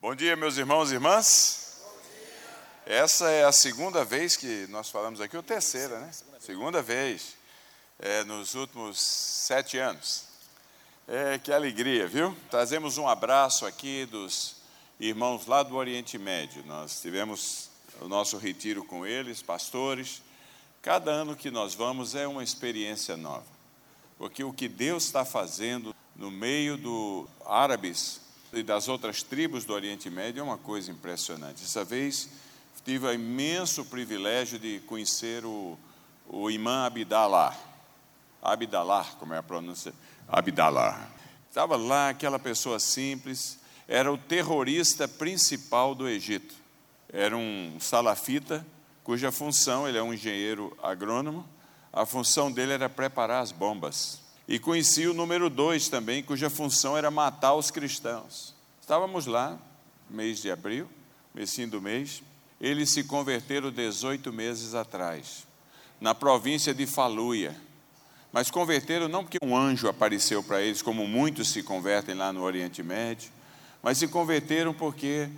Bom dia, meus irmãos e irmãs. Essa é a segunda vez que nós falamos aqui, ou terceira, né? Segunda vez, é, nos últimos sete anos. É, que alegria, viu? Trazemos um abraço aqui dos irmãos lá do Oriente Médio. Nós tivemos o nosso retiro com eles, pastores. Cada ano que nós vamos é uma experiência nova, porque o que Deus está fazendo no meio dos árabes e das outras tribos do Oriente Médio é uma coisa impressionante. Dessa vez tive o imenso privilégio de conhecer o, o imã Abdallah. Abdallah, como é a pronúncia? Abdallah. Estava lá aquela pessoa simples, era o terrorista principal do Egito. Era um salafita, cuja função, ele é um engenheiro agrônomo, a função dele era preparar as bombas. E conheci o número dois também, cuja função era matar os cristãos. Estávamos lá, mês de abril, mêsinho do mês. Eles se converteram 18 meses atrás, na província de Faluia. Mas converteram não porque um anjo apareceu para eles, como muitos se convertem lá no Oriente Médio, mas se converteram porque,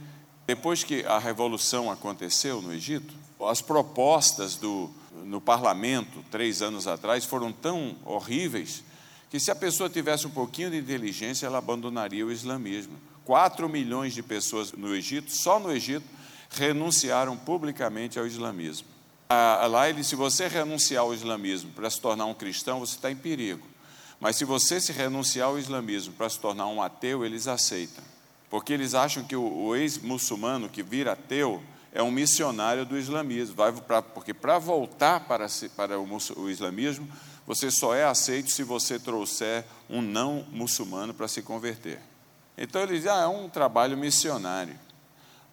depois que a revolução aconteceu no Egito, as propostas do, no parlamento, três anos atrás, foram tão horríveis que se a pessoa tivesse um pouquinho de inteligência, ela abandonaria o islamismo. Quatro milhões de pessoas no Egito, só no Egito, renunciaram publicamente ao islamismo. Lá ele, se você renunciar ao islamismo para se tornar um cristão, você está em perigo. Mas se você se renunciar ao islamismo para se tornar um ateu, eles aceitam. Porque eles acham que o, ex-muçulmano que vira ateu é um missionário do islamismo. Vai pra, porque para voltar para, para o, o islamismo, você só é aceito se você trouxer um não muçulmano para se converter. Então ele diz: ah, é um trabalho missionário.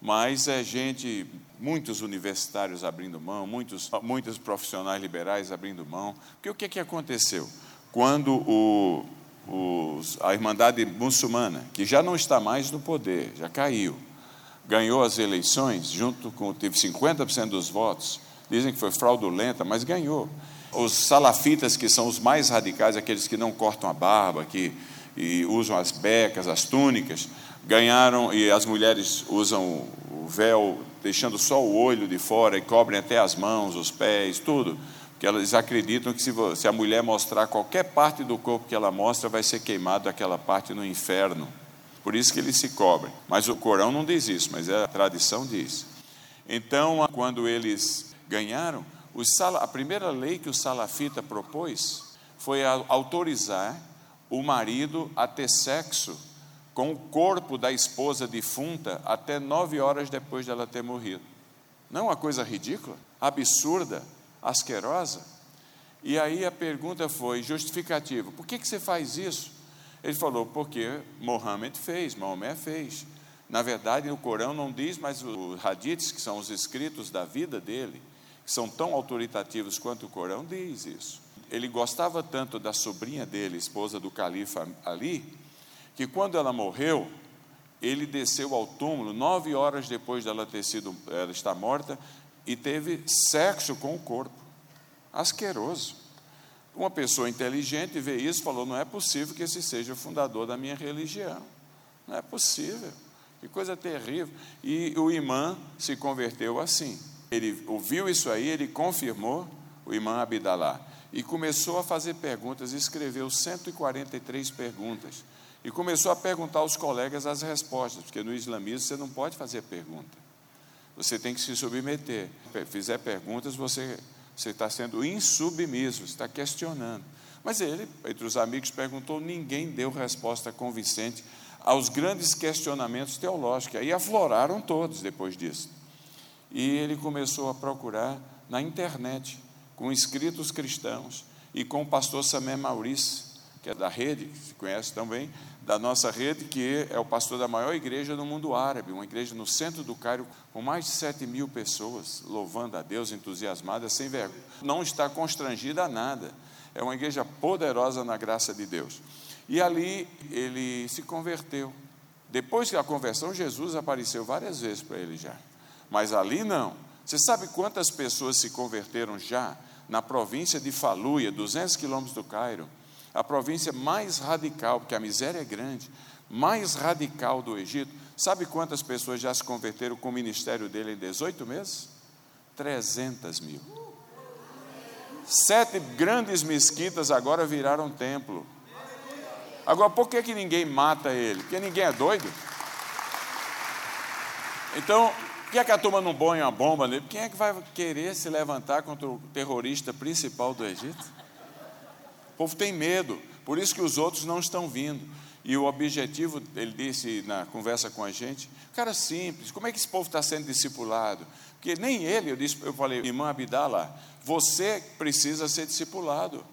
Mas é gente, muitos universitários abrindo mão, muitos, muitos profissionais liberais abrindo mão. Porque o que, que aconteceu? Quando o, a Irmandade Muçulmana, que já não está mais no poder, já caiu, ganhou as eleições, junto com, teve 50% dos votos, dizem que foi fraudulenta, mas ganhou. Os salafitas, que são os mais radicais, aqueles que não cortam a barba, que e usam as becas, as túnicas, ganharam, e as mulheres usam o véu, deixando só o olho de fora e cobrem até as mãos, os pés, tudo. Porque elas acreditam que se, se a mulher mostrar qualquer parte do corpo que ela mostra, vai ser queimado aquela parte no inferno. Por isso que eles se cobrem. Mas o Corão não diz isso, mas a tradição diz. Então, quando eles ganharam, a primeira lei que o salafita propôs foi autorizar o marido a ter sexo com o corpo da esposa defunta até nove horas depois dela ter morrido. Não é uma coisa ridícula, absurda, asquerosa? E aí a pergunta foi justificativa: por que, que você faz isso? Ele falou: porque Mohammed fez, Maomé fez. Na verdade, o Corão não diz, mas os hadiths, que são os escritos da vida dele, são tão autoritativos quanto o Corão, diz isso. Ele gostava tanto da sobrinha dele, esposa do califa Ali, que quando ela morreu, ele desceu ao túmulo nove horas depois dela ter sido, ela estar morta, e teve sexo com o corpo. Asqueroso. Uma pessoa inteligente vê isso e falou: não é possível que esse seja o fundador da minha religião. Não é possível. Que coisa terrível. E o imã se converteu assim. Ele ouviu isso aí, ele confirmou, o imã Abdalá, e começou a fazer perguntas, escreveu 143 perguntas. E começou a perguntar aos colegas as respostas, porque no islamismo você não pode fazer pergunta. Você tem que se submeter. Fizer perguntas, você, você está sendo insubmisso, está questionando. Mas ele, entre os amigos, perguntou, ninguém deu resposta convincente aos grandes questionamentos teológicos. Aí afloraram todos depois disso. E ele começou a procurar na internet, com escritos cristãos, e com o pastor Samé Maurício, que é da rede, que se conhece também, da nossa rede, que é o pastor da maior igreja do mundo árabe, uma igreja no centro do Cairo, com mais de 7 mil pessoas, louvando a Deus, entusiasmadas, sem vergonha. Não está constrangida a nada. É uma igreja poderosa na graça de Deus. E ali ele se converteu. Depois da conversão, Jesus apareceu várias vezes para ele já. Mas ali não. Você sabe quantas pessoas se converteram já na província de Faluia, 200 quilômetros do Cairo, a província mais radical, porque a miséria é grande, mais radical do Egito? Sabe quantas pessoas já se converteram com o ministério dele em 18 meses? 300 mil. Sete grandes mesquitas agora viraram templo. Agora, por que, que ninguém mata ele? Porque ninguém é doido. Então, por que, é que a turma não põe uma bomba nele? Quem é que vai querer se levantar contra o terrorista principal do Egito? O povo tem medo, por isso que os outros não estão vindo. E o objetivo, ele disse na conversa com a gente, cara simples, como é que esse povo está sendo discipulado? Porque nem ele, eu, disse, eu falei, irmã Abdala, você precisa ser discipulado.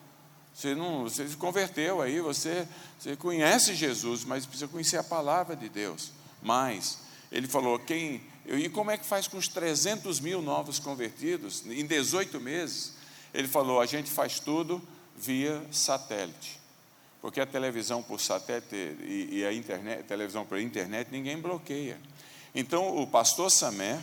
Você não, você se converteu aí, você, você conhece Jesus, mas precisa conhecer a palavra de Deus. Mas ele falou, quem e como é que faz com os 300 mil novos convertidos em 18 meses? Ele falou, a gente faz tudo via satélite. Porque a televisão por satélite e, e a internet, televisão por internet, ninguém bloqueia. Então, o pastor Samé,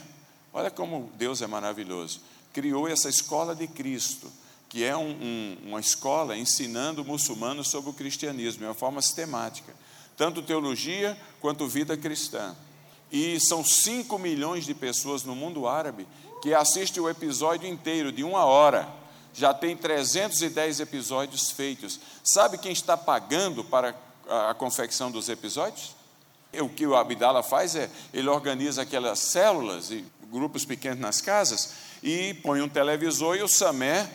olha como Deus é maravilhoso, criou essa escola de Cristo, que é um, um, uma escola ensinando muçulmanos sobre o cristianismo, de uma forma sistemática, tanto teologia quanto vida cristã. E são 5 milhões de pessoas no mundo árabe que assistem o episódio inteiro, de uma hora já tem 310 episódios feitos. Sabe quem está pagando para a confecção dos episódios? O que o Abdala faz é, ele organiza aquelas células e grupos pequenos nas casas e põe um televisor e o Samé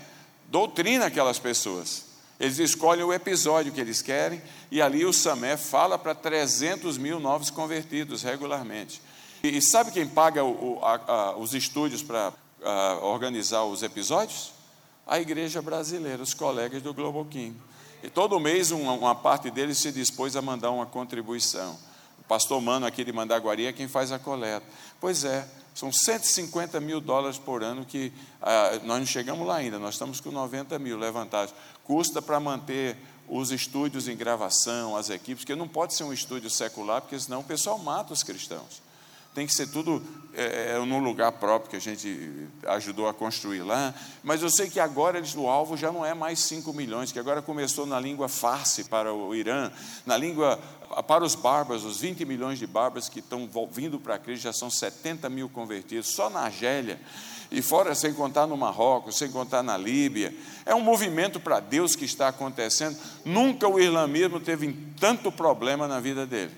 doutrina aquelas pessoas. Eles escolhem o episódio que eles querem e ali o Samé fala para 300 mil novos convertidos regularmente. E, sabe quem paga o, a, a, os estúdios para organizar os episódios? a igreja brasileira, os colegas do Globo King. E todo mês uma, uma, parte deles se dispôs a mandar uma contribuição. O pastor Mano aqui de Mandaguari é quem faz a coleta. Pois é, são 150 mil dólares por ano que ah, nós não chegamos lá ainda, nós estamos com 90 mil levantados. Custa para manter os estúdios em gravação, as equipes, porque não pode ser um estúdio secular, porque senão o pessoal mata os cristãos tem que ser tudo é, é, num lugar próprio que a gente ajudou a construir lá. Mas eu sei que agora eles, o alvo já não é mais 5 milhões, que agora começou na língua farsi para o Irã, na língua para os bárbaros, os 20 milhões de bárbaros que estão vindo para a Cristo, já são 70 mil convertidos, só na Argélia. E fora, sem contar no Marrocos, sem contar na Líbia. É um movimento para Deus que está acontecendo. Nunca o islamismo teve tanto problema na vida dele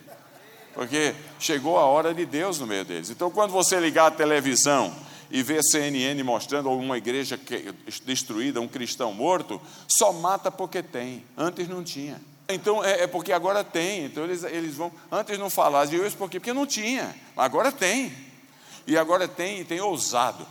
porque chegou a hora de Deus no meio deles. Então, quando você ligar a televisão e ver CNN mostrando uma igreja destruída, um cristão morto, só mata porque tem, antes não tinha. Então é, é porque agora tem, então eles, eles vão, antes não falavam isso porque, porque não tinha, agora tem, e agora tem e tem ousado.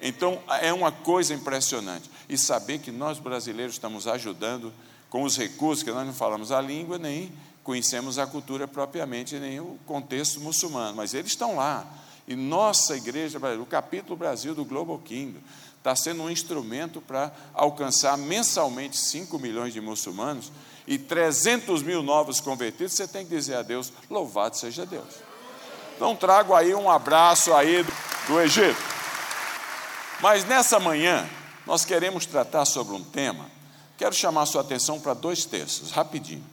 Então é uma coisa impressionante. E saber que nós brasileiros estamos ajudando com os recursos, que nós não falamos a língua nem conhecemos a cultura propriamente, nem o contexto muçulmano, mas eles estão lá. E nossa igreja, o capítulo Brasil do Global Kingdom, está sendo um instrumento para alcançar mensalmente 5 milhões de muçulmanos e 300 mil novos convertidos. Você tem que dizer a Deus: louvado seja Deus. Então trago aí um abraço aí do, Egito. Mas nessa manhã, nós queremos tratar sobre um tema. Quero chamar sua atenção para dois textos, rapidinho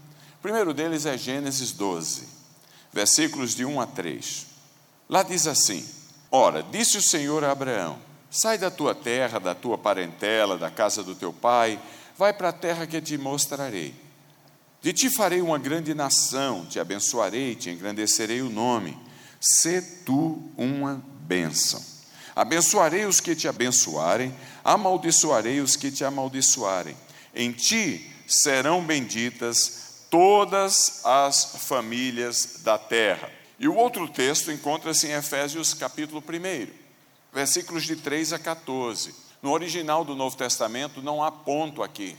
primeiro deles é Gênesis 12, versículos de 1 a 3. Lá diz assim: Ora, disse o Senhor a Abraão: Sai da tua terra, da tua parentela, da casa do teu pai, vai para a terra que te mostrarei. De ti farei uma grande nação, te abençoarei, te engrandecerei o nome. Sê tu uma bênção. Abençoarei os que te abençoarem, amaldiçoarei os que te amaldiçoarem. Em ti serão benditas todas as famílias da terra. E o outro texto encontra-se em Efésios capítulo 1, versículos de 3 a 14. No original do Novo Testamento não há ponto aqui.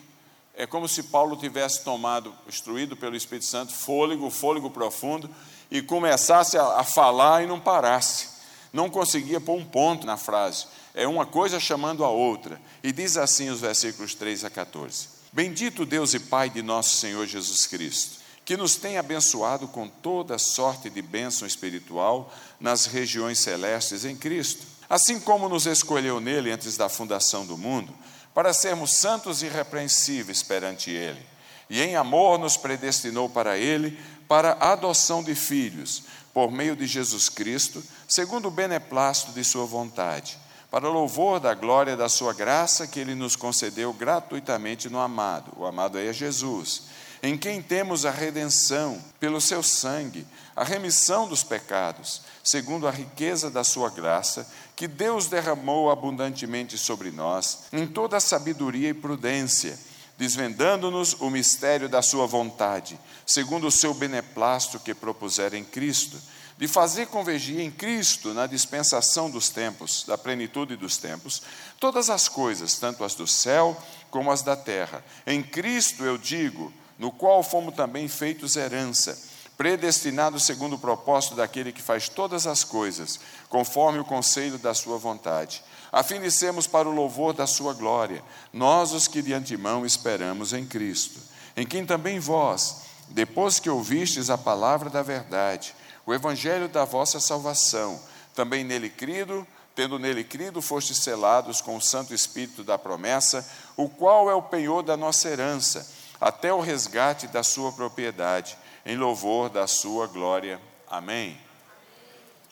É como se Paulo tivesse tomado, instruído pelo Espírito Santo, fôlego, fôlego profundo, e começasse a, a falar e não parasse. Não conseguia pôr um ponto na frase. É uma coisa chamando a outra. E diz assim os versículos 3 a 14. Bendito Deus e Pai de nosso Senhor Jesus Cristo, que nos tem abençoado com toda sorte de bênção espiritual nas regiões celestes em Cristo, assim como nos escolheu nele antes da fundação do mundo, para sermos santos e irrepreensíveis perante ele, e em amor nos predestinou para ele, para a adoção de filhos, por meio de Jesus Cristo, segundo o beneplácito de Sua vontade, para louvor da glória da Sua graça que Ele nos concedeu gratuitamente no amado. O amado é Jesus, em quem temos a redenção pelo Seu sangue, a remissão dos pecados, segundo a riqueza da Sua graça, que Deus derramou abundantemente sobre nós, em toda a sabedoria e prudência desvendando-nos o mistério da Sua vontade, segundo o seu beneplácito que propusera em Cristo, de fazer convergir em Cristo, na dispensação dos tempos, da plenitude dos tempos, todas as coisas, tanto as do céu como as da terra. Em Cristo, eu digo, no qual fomos também feitos herança, predestinados segundo o propósito daquele que faz todas as coisas, conforme o conselho da Sua vontade a fim de sermos para o louvor da Sua glória, nós os que de antemão esperamos em Cristo, em quem também vós, depois que ouvistes a palavra da verdade, o evangelho da vossa salvação, também nele crido, tendo nele crido, fostes selados com o Santo Espírito da promessa, o qual é o penhor da nossa herança, até o resgate da sua propriedade, em louvor da sua glória. Amém.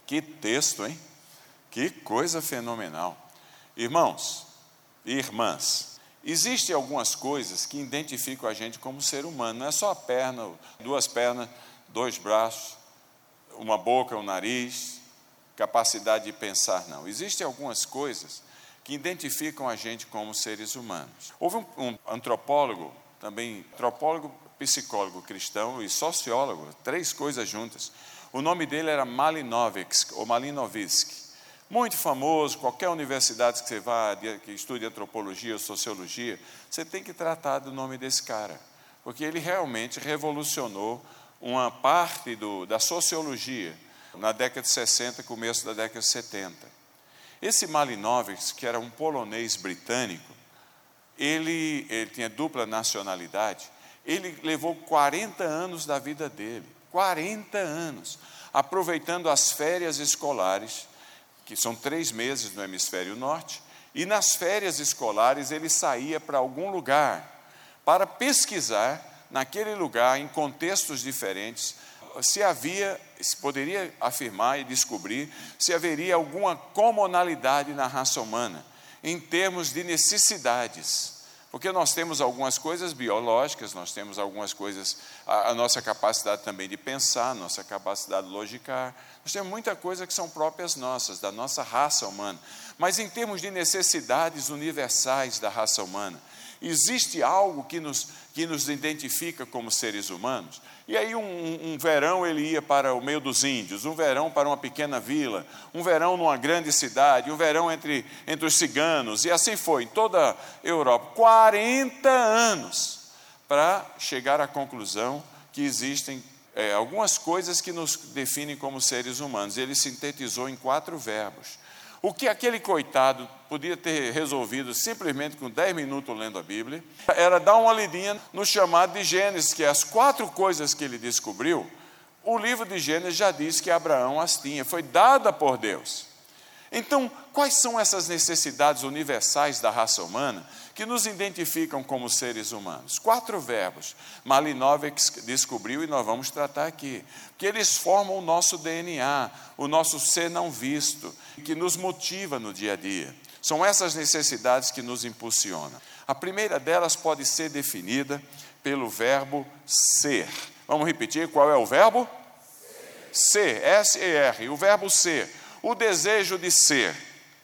Que texto, hein? Que coisa fenomenal. Irmãos e irmãs, existem algumas coisas que identificam a gente como ser humano, não é só a perna, duas pernas, dois braços, uma boca, um nariz, capacidade de pensar, não. Existem algumas coisas que identificam a gente como seres humanos. Houve um, um antropólogo, também antropólogo, psicólogo cristão e sociólogo, três coisas juntas. O nome dele era Malinovski, ou Malinovski muito famoso, qualquer universidade que você vá, que estude antropologia ou sociologia, você tem que tratar do nome desse cara, porque ele realmente revolucionou uma parte do, da sociologia na década de 60, começo da década de 70. Esse Malinowski, que era um polonês britânico, ele, ele tinha dupla nacionalidade, ele levou 40 anos da vida dele, 40 anos, aproveitando as férias escolares que são três meses no hemisfério norte, e nas férias escolares ele saía para algum lugar para pesquisar naquele lugar, em contextos diferentes, se havia, se poderia afirmar e descobrir se haveria alguma comunalidade na raça humana, em termos de necessidades. Porque nós temos algumas coisas biológicas, nós temos algumas coisas, a, a nossa capacidade também de pensar, nossa capacidade de logicar, nós temos muita coisa que são próprias nossas, da nossa raça humana. Mas em termos de necessidades universais da raça humana, existe algo que nos, que nos identifica como seres humanos? E aí, um, um, verão ele ia para o meio dos índios, um verão para uma pequena vila, um verão numa grande cidade, um verão entre, entre os ciganos, e assim foi, em toda a Europa. 40 anos para chegar à conclusão que existem é, algumas coisas que nos definem como seres humanos. Ele sintetizou em quatro verbos. O que aquele coitado podia ter resolvido simplesmente com 10 minutos lendo a Bíblia, era dar uma lidinha no chamado de Gênesis, que é as quatro coisas que ele descobriu, o livro de Gênesis já diz que Abraão as tinha, foi dada por Deus. Então, quais são essas necessidades universais da raça humana que nos identificam como seres humanos? Quatro verbos. Malinowski descobriu e nós vamos tratar aqui. Que eles formam o nosso DNA, o nosso ser não visto, que nos motiva no dia a dia. São essas necessidades que nos impulsionam. A primeira delas pode ser definida pelo verbo ser. Vamos repetir qual é o verbo? Ser, S-E-R, o verbo ser o desejo de ser.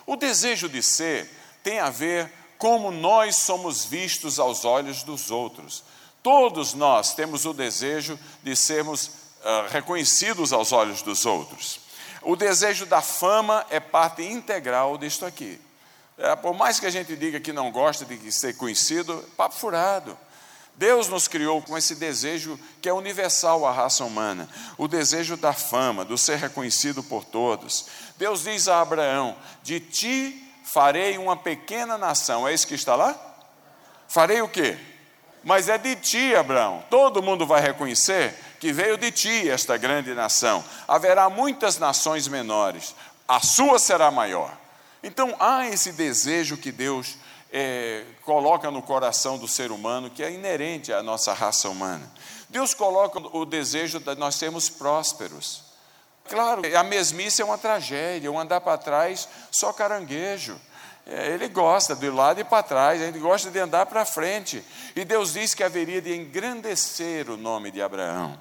O desejo de ser tem a ver como nós somos vistos aos olhos dos outros. Todos nós temos o desejo de sermos uh, reconhecidos aos olhos dos outros. O desejo da fama é parte integral disto aqui. É, por mais que a gente diga que não gosta de ser conhecido, papo furado. Deus nos criou com esse desejo que é universal à raça humana, o desejo da fama, do ser reconhecido por todos. Deus diz a Abraão: De ti farei uma pequena nação. É isso que está lá? Farei o quê? Mas é de ti, Abraão. Todo mundo vai reconhecer que veio de ti esta grande nação. Haverá muitas nações menores, a sua será maior. Então há esse desejo que Deus é, coloca no coração do ser humano, que é inerente à nossa raça humana. Deus coloca o desejo de nós sermos prósperos. Claro, a mesmice é uma tragédia, um andar para trás só caranguejo. É, ele gosta de lado e para trás, ele gosta de andar para frente. E Deus diz que haveria de engrandecer o nome de Abraão.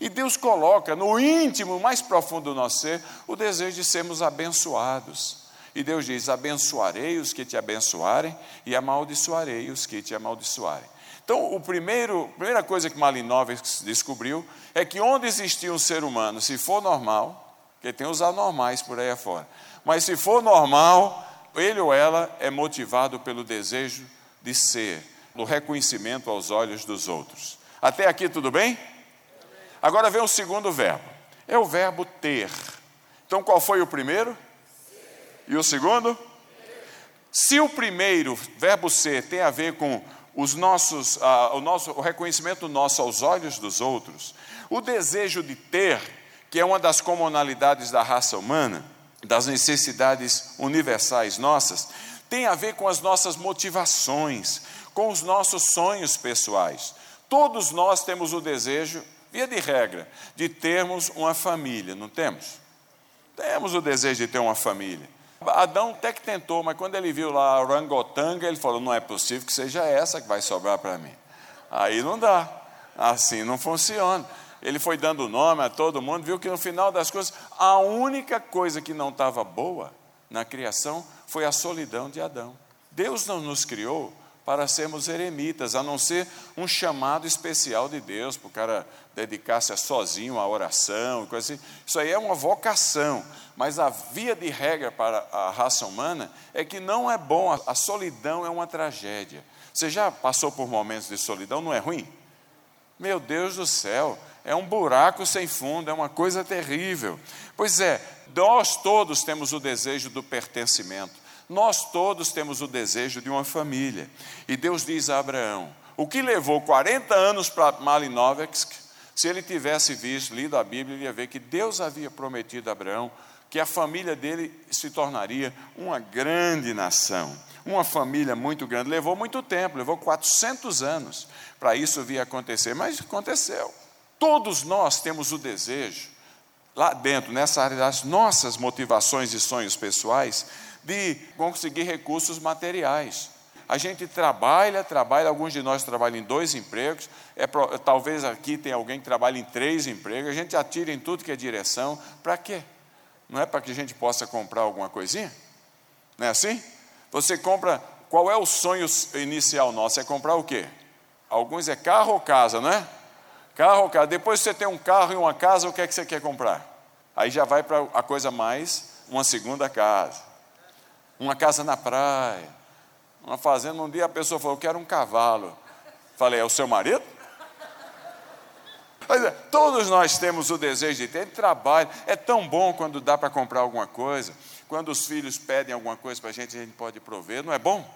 E Deus coloca no íntimo, mais profundo do nosso ser, o desejo de sermos abençoados. E Deus diz: abençoarei os que te abençoarem e amaldiçoarei os que te amaldiçoarem. Então, o primeiro, a primeira coisa que Malinowski descobriu é que onde existia um ser humano, se for normal, porque tem os anormais por aí afora, mas se for normal, ele ou ela é motivado pelo desejo de ser, do reconhecimento aos olhos dos outros. Até aqui tudo bem? Agora vem o segundo verbo. É o verbo ter. Então qual foi o primeiro? E o segundo? Se o primeiro, verbo ser, tem a ver com os nossos, uh, o, nosso, o reconhecimento nosso aos olhos dos outros, o desejo de ter, que é uma das comunalidades da raça humana, das necessidades universais nossas, tem a ver com as nossas motivações, com os nossos sonhos pessoais. Todos nós temos o desejo, via de regra, de termos uma família, não temos? Temos o desejo de ter uma família. Adão até que tentou, mas quando ele viu lá a orangotanga, ele falou: não é possível que seja essa que vai sobrar para mim. Aí não dá, assim não funciona. Ele foi dando nome a todo mundo, viu que no final das coisas, a única coisa que não estava boa na criação foi a solidão de Adão. Deus não nos criou para sermos eremitas, a não ser um chamado especial de Deus, para o cara dedicar-se sozinho à oração, coisa assim. Isso aí é uma vocação, mas a via de regra para a raça humana é que não é bom, a solidão é uma tragédia. Você já passou por momentos de solidão, não é ruim? Meu Deus do céu, é um buraco sem fundo, é uma coisa terrível. Pois é, nós todos temos o desejo do pertencimento, nós todos temos o desejo de uma família. E Deus diz a Abraão: o que levou 40 anos para Malinowski, se ele tivesse visto, lido a Bíblia, ele ia ver que Deus havia prometido a Abraão que a família dele se tornaria uma grande nação, uma família muito grande. Levou muito tempo, levou 400 anos para isso vir acontecer, mas aconteceu. Todos nós temos o desejo, lá dentro, nessa área das nossas motivações e sonhos pessoais, de conseguir recursos materiais. A gente trabalha, trabalha, alguns de nós trabalham em dois empregos, é, talvez aqui tenha alguém que trabalha em três empregos, a gente atira em tudo que é direção, para quê? Não é para que a gente possa comprar alguma coisinha? Não é assim? Você compra, qual é o sonho inicial nosso? É comprar o quê? Alguns é carro ou casa, não é? Carro ou casa. Depois você tem um carro e uma casa, o que é que você quer comprar? Aí já vai para a coisa mais, uma segunda casa. Uma casa na praia. Uma fazenda. Um dia a pessoa falou, eu quero um cavalo. Falei, é o seu marido? Mas, é, todos nós temos o desejo de ter trabalho. É tão bom quando dá para comprar alguma coisa. Quando os filhos pedem alguma coisa para a gente, a gente pode prover. Não é bom?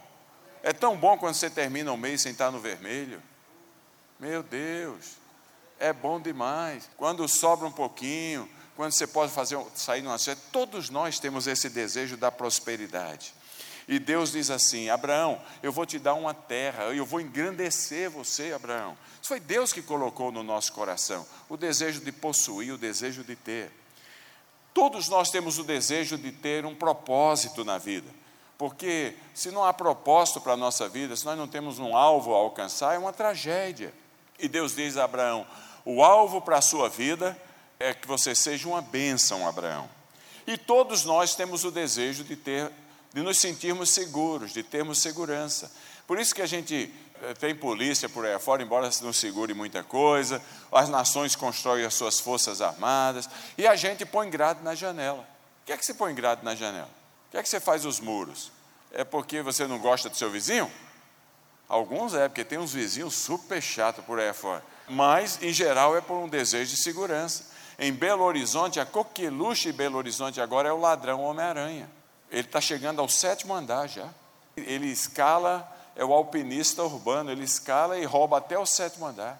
É tão bom quando você termina o mês sem estar no vermelho. Meu Deus é bom demais. Quando sobra um pouquinho, quando você pode fazer sair numa festa, todos nós temos esse desejo da prosperidade. E Deus diz assim: Abraão, eu vou te dar uma terra, eu vou engrandecer você, Abraão. Isso foi Deus que colocou no nosso coração o desejo de possuir, o desejo de ter. Todos nós temos o desejo de ter um propósito na vida, porque se não há propósito para a nossa vida, se nós não temos um alvo a alcançar, é uma tragédia. E Deus diz a Abraão: o alvo para a sua vida é que você seja uma bênção, Abraão. E todos nós temos o desejo de ter, de nos sentirmos seguros, de termos segurança. Por isso que a gente eh, tem polícia por aí fora, embora não segure muita coisa, as nações constroem as suas forças armadas, e a gente põe grade na janela. O que é que você põe grade na janela? O que é que você faz os muros? É porque você não gosta do seu vizinho? Alguns é, porque tem uns vizinhos super chatos por aí fora mas em geral é por um desejo de segurança. Em Belo Horizonte, a coqueluche de Belo Horizonte agora é o ladrão Homem-Aranha. Ele está chegando ao sétimo andar já. Ele escala, é o alpinista urbano, ele escala e rouba até o sétimo andar.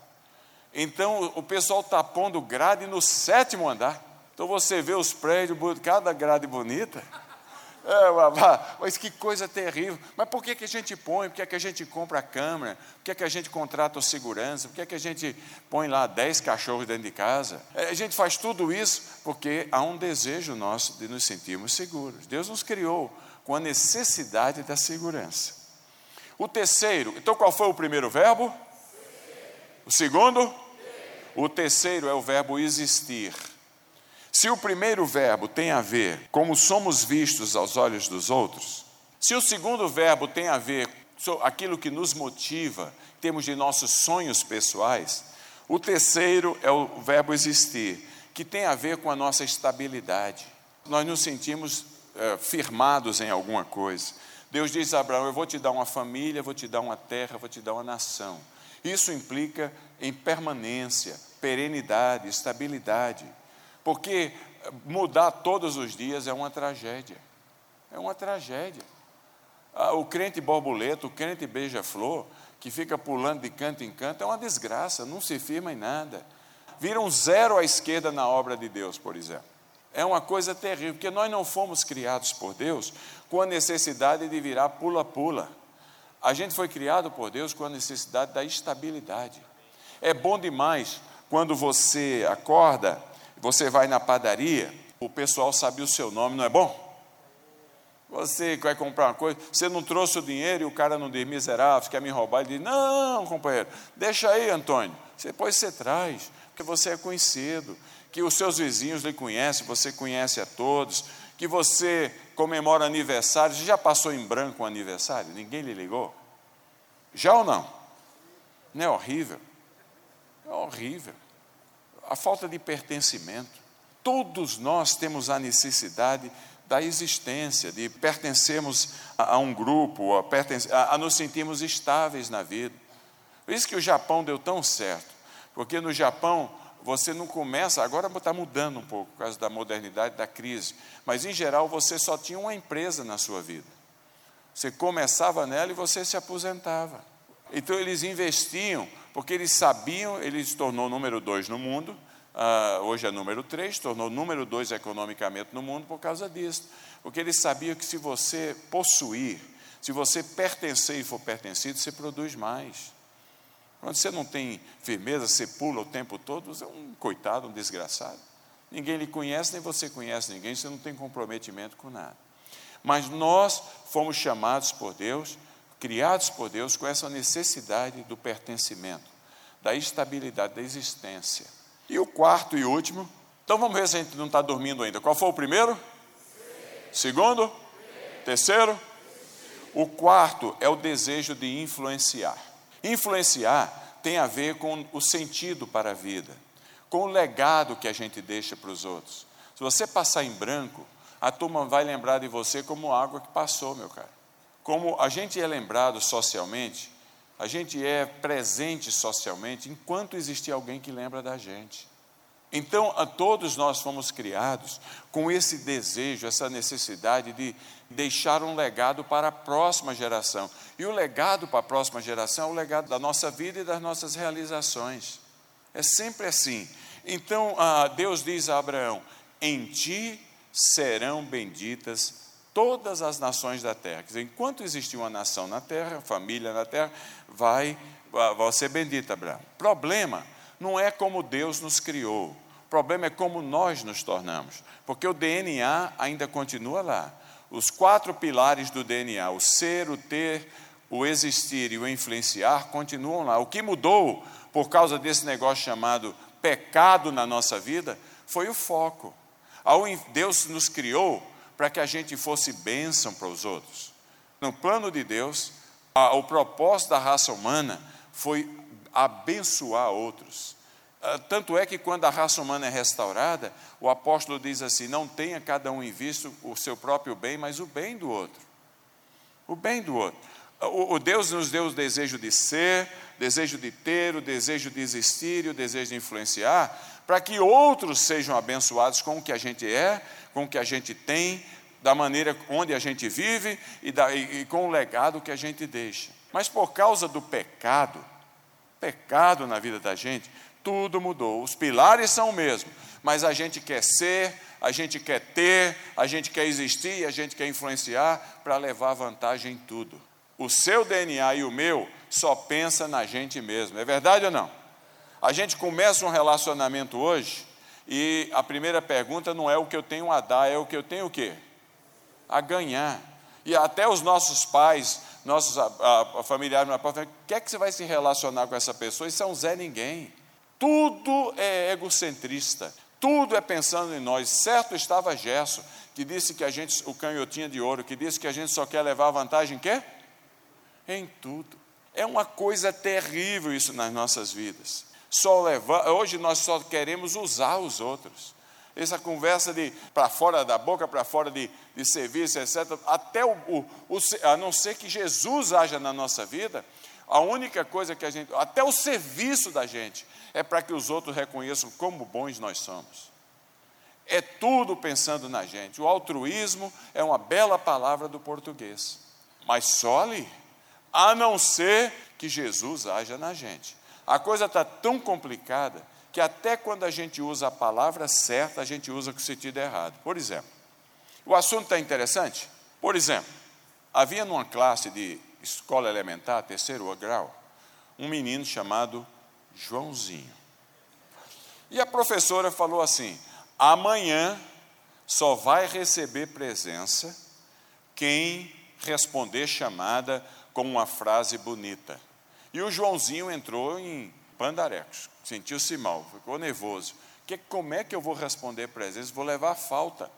Então o pessoal está pondo grade no sétimo andar. Então você vê os prédios, cada grade bonita. É, mas que coisa terrível. Mas por que, que a gente põe? Por que, que a gente compra a câmera? Por que, que a gente contrata o segurança? Por que, que a gente põe lá 10 cachorros dentro de casa? É, a gente faz tudo isso porque há um desejo nosso de nos sentirmos seguros. Deus nos criou com a necessidade da segurança. O terceiro, então qual foi o primeiro verbo? O segundo? O terceiro é o verbo existir. Se o primeiro verbo tem a ver como somos vistos aos olhos dos outros, se o segundo verbo tem a ver com aquilo que nos motiva, em termos de nossos sonhos pessoais, o terceiro é o verbo existir, que tem a ver com a nossa estabilidade. Nós nos sentimos é, firmados em alguma coisa. Deus diz a Abraão: Eu vou te dar uma família, vou te dar uma terra, vou te dar uma nação. Isso implica em permanência, perenidade, estabilidade. Porque mudar todos os dias é uma tragédia. É uma tragédia. Ah, o crente borboleta, o crente beija-flor, que fica pulando de canto em canto, é uma desgraça, não se firma em nada. Vira um zero à esquerda na obra de Deus, por exemplo. É uma coisa terrível, porque nós não fomos criados por Deus com a necessidade de virar pula-pula. A gente foi criado por Deus com a necessidade da estabilidade. É bom demais quando você acorda você vai na padaria, o pessoal sabe o seu nome, não é bom? Você vai comprar uma coisa, você não trouxe o dinheiro e o cara não diz miserável, quer me roubar, ele diz: Não, companheiro, deixa aí, Antônio. Depois você traz, porque você é conhecido, que os seus vizinhos lhe conhecem, você conhece a todos, que você comemora aniversário. Você já passou em branco um aniversário? Ninguém lhe ligou? Já ou não? Não é horrível? É horrível a falta de pertencimento. Todos nós temos a necessidade da existência, de pertencermos a, a um grupo, a, a, a nos sentirmos estáveis na vida. Por isso que o Japão deu tão certo, porque no Japão você não começa, agora está mudando um pouco por causa da modernidade, da crise, mas em geral você só tinha uma empresa na sua vida. Você começava nela e você se aposentava. Então eles investiam porque eles sabiam, ele se tornou número dois no mundo, uh, hoje é número três, tornou número dois economicamente no mundo por causa disso. Porque eles sabiam que se você possuir, se você pertencer e for pertencido, você produz mais. Quando você não tem firmeza, você pula o tempo todo, você é um coitado, um desgraçado. Ninguém lhe conhece, nem você conhece ninguém, você não tem comprometimento com nada. Mas nós fomos chamados por Deus criados por Deus com essa necessidade do pertencimento, da estabilidade, da existência. E o quarto e último, então vamos ver se a gente não está dormindo ainda. Qual foi o primeiro? Segundo? Terceiro? O quarto é o desejo de influenciar. Influenciar tem a ver com o sentido para a vida, com o legado que a gente deixa para os outros. Se você passar em branco, a turma vai lembrar de você como água que passou, meu cara. Como a gente é lembrado socialmente, a gente é presente socialmente enquanto existir alguém que lembra da gente. Então, a todos nós fomos criados com esse desejo, essa necessidade de deixar um legado para a próxima geração. E o legado para a próxima geração é o legado da nossa vida e das nossas realizações. É sempre assim. Então, Deus diz a Abraão: Em ti serão benditas todas as nações da terra. Quer dizer, enquanto existir uma nação na terra, família na terra, vai, vai ser bendita, Abraão. Problema não é como Deus nos criou. O problema é como nós nos tornamos. Porque o DNA ainda continua lá. Os quatro pilares do DNA, o ser, o ter, o existir e o influenciar, continuam lá. O que mudou por causa desse negócio chamado pecado na nossa vida foi o foco. Deus nos criou para que a gente fosse bênção para os outros. No plano de Deus, a, o propósito da raça humana foi abençoar outros. Ah, tanto é que quando a raça humana é restaurada, o apóstolo diz assim: não tenha cada um em vista o seu próprio bem, mas o bem do outro. O bem do outro. O, Deus nos deu o desejo de ser, desejo de ter, o desejo de existir e o desejo de influenciar, para que outros sejam abençoados com o que a gente é, com o que a gente tem, da maneira onde a gente vive e, da, e, e com o legado que a gente deixa. Mas por causa do pecado, pecado na vida da gente, tudo mudou. Os pilares são o mesmo, mas a gente quer ser, a gente quer ter, a gente quer existir, a gente quer influenciar para levar vantagem em tudo. O seu DNA e o meu só pensa na gente mesmo. É verdade ou não? A gente começa um relacionamento hoje e a primeira pergunta não é o que eu tenho a dar, é o que eu tenho o quê? A ganhar. E até os nossos pais, nossos familiares, o que é que você vai se relacionar com essa pessoa? Isso é um Zé Ninguém. Tudo é egocentrista, tudo é pensando em nós. Certo estava Gerson, que disse que a gente, o canhotinha de ouro, que disse que a gente só quer levar vantagem em quê? Em tudo. É uma coisa terrível isso nas nossas vidas. Só levar, hoje nós só queremos usar os outros. Essa conversa de para fora da boca, para fora de, de serviço, etc. Até o, o, o, a não ser que Jesus haja na nossa vida, a única coisa que a gente, até o serviço da gente, é para que os outros reconheçam como bons nós somos. É tudo pensando na gente. O altruísmo é uma bela palavra do português, mas só ali, a não ser que Jesus haja na gente. A coisa está tão complicada que até quando a gente usa a palavra certa, a gente usa com o sentido errado. Por exemplo, o assunto está interessante? Por exemplo, havia numa classe de escola elementar, terceiro grau, um menino chamado Joãozinho. E a professora falou assim: amanhã só vai receber presença quem responder chamada com uma frase bonita. E o Joãozinho entrou em pandarecos, sentiu-se mal, ficou nervoso. Que, como é que eu vou responder presença? Vou levar falta.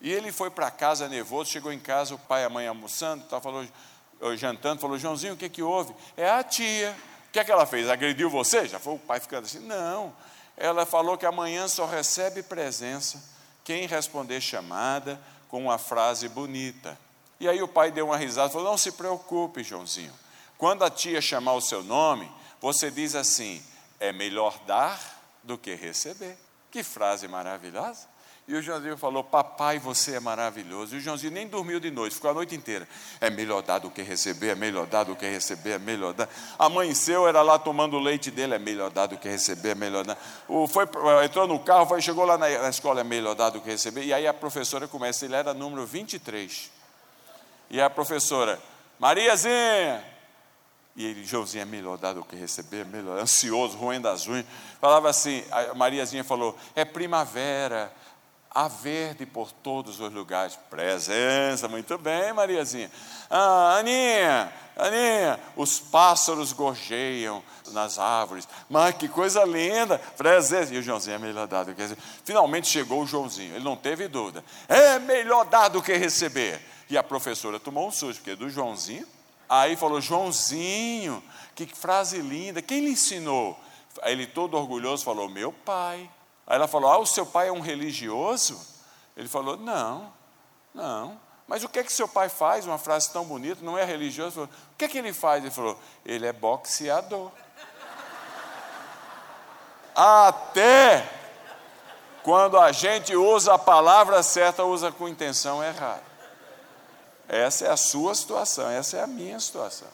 E ele foi para casa nervoso, chegou em casa, o pai e a mãe almoçando, tá, falou, jantando, falou, Joãozinho, o que, que houve? É a tia. O que é que ela fez? Agrediu você? Já foi o pai ficando assim? Não. Ela falou que amanhã só recebe presença quem responder chamada com uma frase bonita. E aí o pai deu uma risada falou: Não se preocupe, Joãozinho. Quando a tia chamar o seu nome, você diz assim: é melhor dar do que receber. Que frase maravilhosa. E o Joãozinho falou: Papai, você é maravilhoso. E o Joãozinho nem dormiu de noite, ficou a noite inteira. É melhor dar do que receber, é melhor dar do que receber, é melhor dar. Amanheceu, era lá tomando o leite dele, é melhor dar do que receber, é melhor dar. O, foi, entrou no carro, foi, chegou lá na, na escola, é melhor dar do que receber. E aí a professora começa, ele era número 23. E a professora, Mariazinha, e ele, Joãozinho, é melhor dar do que receber, é melhor, ansioso, roendo as unhas. Falava assim, a Mariazinha falou, é primavera, há verde por todos os lugares. Presença, muito bem, Mariazinha. Ah, Aninha, Aninha, os pássaros gorjeiam nas árvores. Mas que coisa linda, presença. E o Joãozinho é melhor dar do que receber. Finalmente chegou o Joãozinho, ele não teve dúvida. É melhor dar do que receber. E a professora tomou um susto, porque do Joãozinho Aí falou: Joãozinho, que frase linda, quem lhe ensinou? Aí ele, todo orgulhoso, falou: Meu pai. Aí ela falou: Ah, o seu pai é um religioso? Ele falou: Não, não. Mas o que é que seu pai faz? Uma frase tão bonita, não é religioso? Falou, o que é que ele faz? Ele falou: Ele é boxeador. Até quando a gente usa a palavra certa, usa com intenção errada. Essa é a sua situação, essa é a minha situação.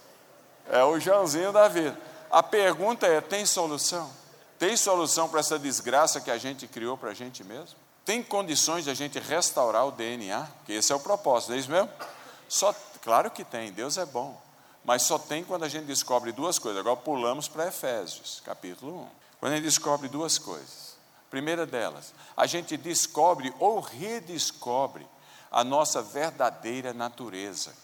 É o Joãozinho da vida. A pergunta é: tem solução? Tem solução para essa desgraça que a gente criou para a gente mesmo? Tem condições de a gente restaurar o DNA? Que esse é o propósito, é isso mesmo? Só, claro que tem, Deus é bom. Mas só tem quando a gente descobre duas coisas. Agora pulamos para Efésios, capítulo 1. Quando a gente descobre duas coisas. Primeira delas, a gente descobre ou redescobre a nossa verdadeira natureza.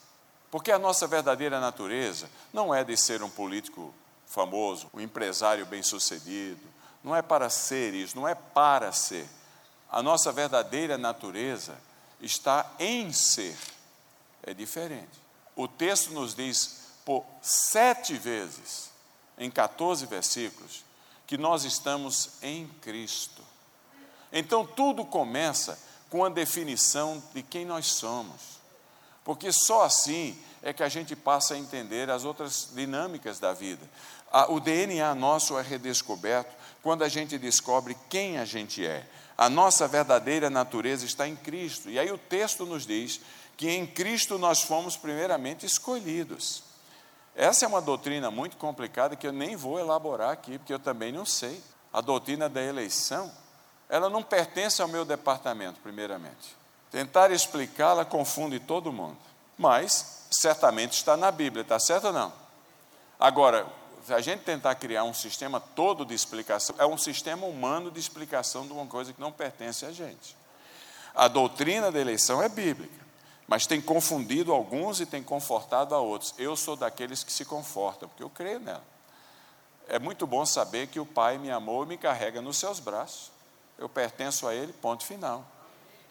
Porque a nossa verdadeira natureza não é de ser um político famoso, um empresário bem-sucedido, não é para ser isso, não é para ser. A nossa verdadeira natureza está em ser. É diferente. O texto nos diz por sete vezes, em 14 versículos, que nós estamos em Cristo. Então tudo começa com a definição de quem nós somos. Porque só assim é que a gente passa a entender as outras dinâmicas da vida. O DNA nosso é redescoberto quando a gente descobre quem a gente é. A nossa verdadeira natureza está em Cristo. E aí o texto nos diz que em Cristo nós fomos primeiramente escolhidos. Essa é uma doutrina muito complicada que eu nem vou elaborar aqui, porque eu também não sei. A doutrina da eleição ela não pertence ao meu departamento, primeiramente. Tentar explicá-la confunde todo mundo, mas certamente está na Bíblia, está certo ou não? Agora, se a gente tentar criar um sistema todo de explicação, é um sistema humano de explicação de uma coisa que não pertence a gente. A doutrina da eleição é bíblica, mas tem confundido alguns e tem confortado a outros. Eu sou daqueles que se confortam, porque eu creio nela. É muito bom saber que o Pai me amou e me carrega nos seus braços. Eu pertenço a Ele, ponto final.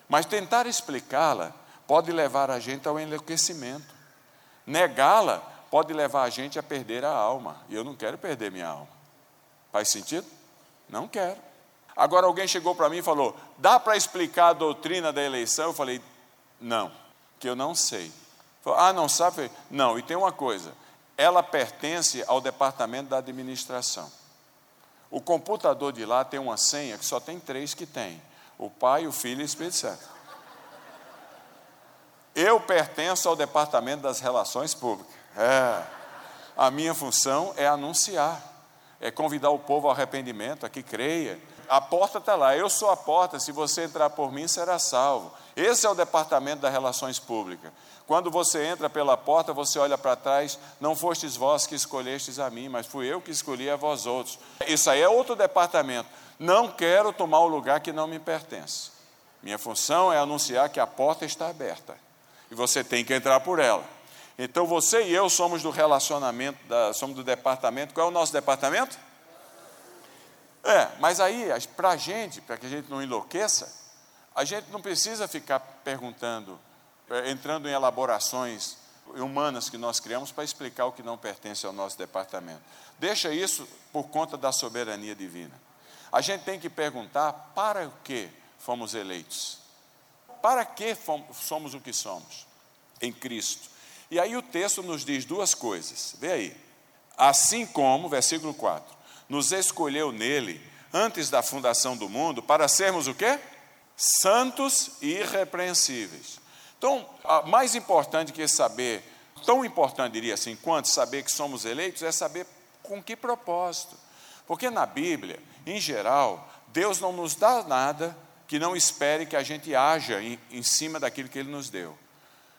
Mas tentar explicá-la pode levar a gente ao enlouquecimento. Negá-la pode levar a gente a perder a alma. E eu não quero perder minha alma. Faz sentido? Não quero. Agora alguém chegou para mim e falou: dá para explicar a doutrina da eleição? Eu falei: não, que eu não sei. Falei, ah, não sabe? Não, e tem uma coisa: ela pertence ao departamento da administração. O computador de lá tem uma senha que só tem três que tem: o Pai, o Filho e o Espírito Santo. Eu pertenço ao departamento das relações públicas. É. A minha função é anunciar, é convidar o povo ao arrependimento, a que creia. A porta está lá, eu sou a porta, se você entrar por mim, será salvo. Esse é o departamento das relações públicas. Quando você entra pela porta, você olha para trás, não fostes vós que escolhestes a mim, mas fui eu que escolhi a vós outros. Isso aí é outro departamento. Não quero tomar o lugar que não me pertence. Minha função é anunciar que a porta está aberta e você tem que entrar por ela. Então você e eu somos do relacionamento, da, somos do departamento. Qual é o nosso departamento? É, mas aí, para a gente, para que a gente não enlouqueça, a gente não precisa ficar perguntando, entrando em elaborações humanas que nós criamos para explicar o que não pertence ao nosso departamento. Deixa isso por conta da soberania divina. A gente tem que perguntar para o que fomos eleitos. Para que somos o que somos em Cristo? E aí o texto nos diz duas coisas. Vê aí. Assim como, versículo 4, nos escolheu nele antes da fundação do mundo para sermos o quê? Santos e irrepreensíveis. Então, mais importante que saber, tão importante diria assim, quanto saber que somos eleitos, é saber com que propósito. Porque na Bíblia, em geral, Deus não nos dá nada que não espere que a gente haja em, em cima daquilo que Ele nos deu.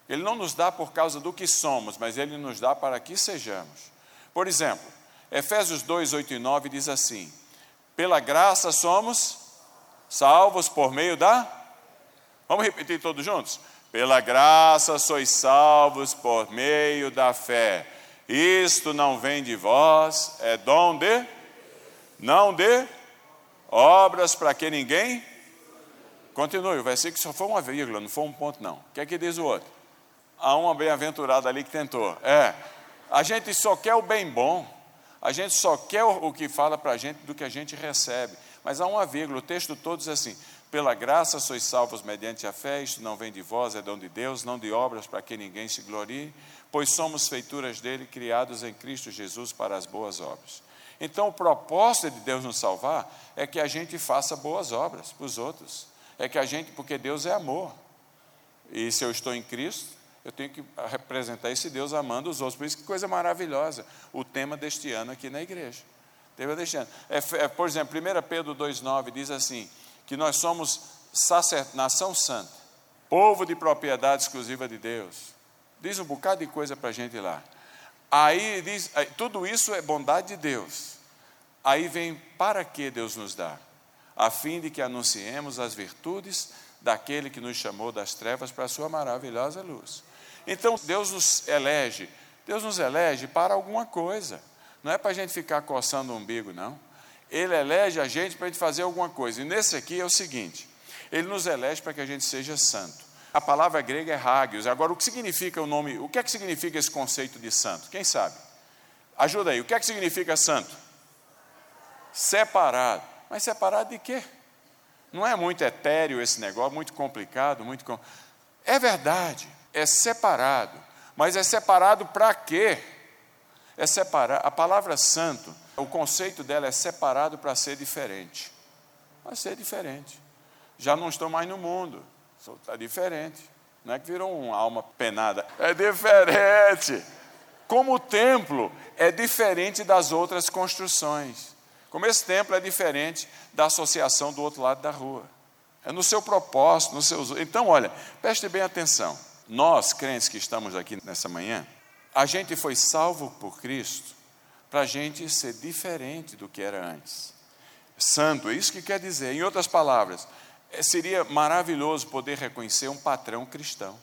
Ele não nos dá por causa do que somos, mas Ele nos dá para que sejamos. Por exemplo, Efésios 2, 8 e 9 diz assim: Pela graça somos salvos por meio da. Vamos repetir todos juntos? Pela graça sois salvos por meio da fé. Isto não vem de vós, é dom de, não de obras para que ninguém. Continue, o versículo só foi uma vírgula, não foi um ponto, não. O que é que diz o outro? Há uma bem-aventurada ali que tentou. É. A gente só quer o bem bom. A gente só quer o que fala para a gente do que a gente recebe. Mas há uma vírgula, o texto todo diz assim: pela graça sois salvos mediante a fé, isto não vem de vós, é dom de Deus, não de obras para que ninguém se glorie, pois somos feituras dele, criados em Cristo Jesus para as boas obras. Então, o propósito de Deus nos salvar é que a gente faça boas obras para os outros. É que a gente, porque Deus é amor. E se eu estou em Cristo, eu tenho que representar esse Deus amando os outros. Por isso que coisa maravilhosa o tema deste ano aqui na igreja. Tema deste ano. É, é, por exemplo, 1 Pedro 2,9 diz assim: que nós somos nação santa, povo de propriedade exclusiva de Deus. Diz um bocado de coisa para a gente lá. Aí diz, tudo isso é bondade de Deus. Aí vem para que Deus nos dá? A fim de que anunciemos as virtudes daquele que nos chamou das trevas para a sua maravilhosa luz. Então Deus nos elege, Deus nos elege para alguma coisa. Não é para a gente ficar coçando o umbigo, não. Ele elege a gente para a gente fazer alguma coisa. E nesse aqui é o seguinte: ele nos elege para que a gente seja santo. A palavra grega é hagios. Agora, o que significa o nome? O que é que significa esse conceito de santo? Quem sabe? Ajuda aí. O que é que significa santo? Separado. Mas separado de quê? Não é muito etéreo esse negócio, muito complicado, muito. É verdade é separado. Mas é separado para quê? É separar. A palavra santo, o conceito dela é separado para ser diferente. Para ser diferente. Já não estou mais no mundo, está diferente. Não é que virou uma alma penada. É diferente. Como o templo é diferente das outras construções. Como esse templo é diferente da associação do outro lado da rua. É no seu propósito, nos seus. Então, olha, preste bem atenção. Nós, crentes que estamos aqui nessa manhã, a gente foi salvo por Cristo para a gente ser diferente do que era antes. Santo, é isso que quer dizer. Em outras palavras, é, seria maravilhoso poder reconhecer um patrão cristão.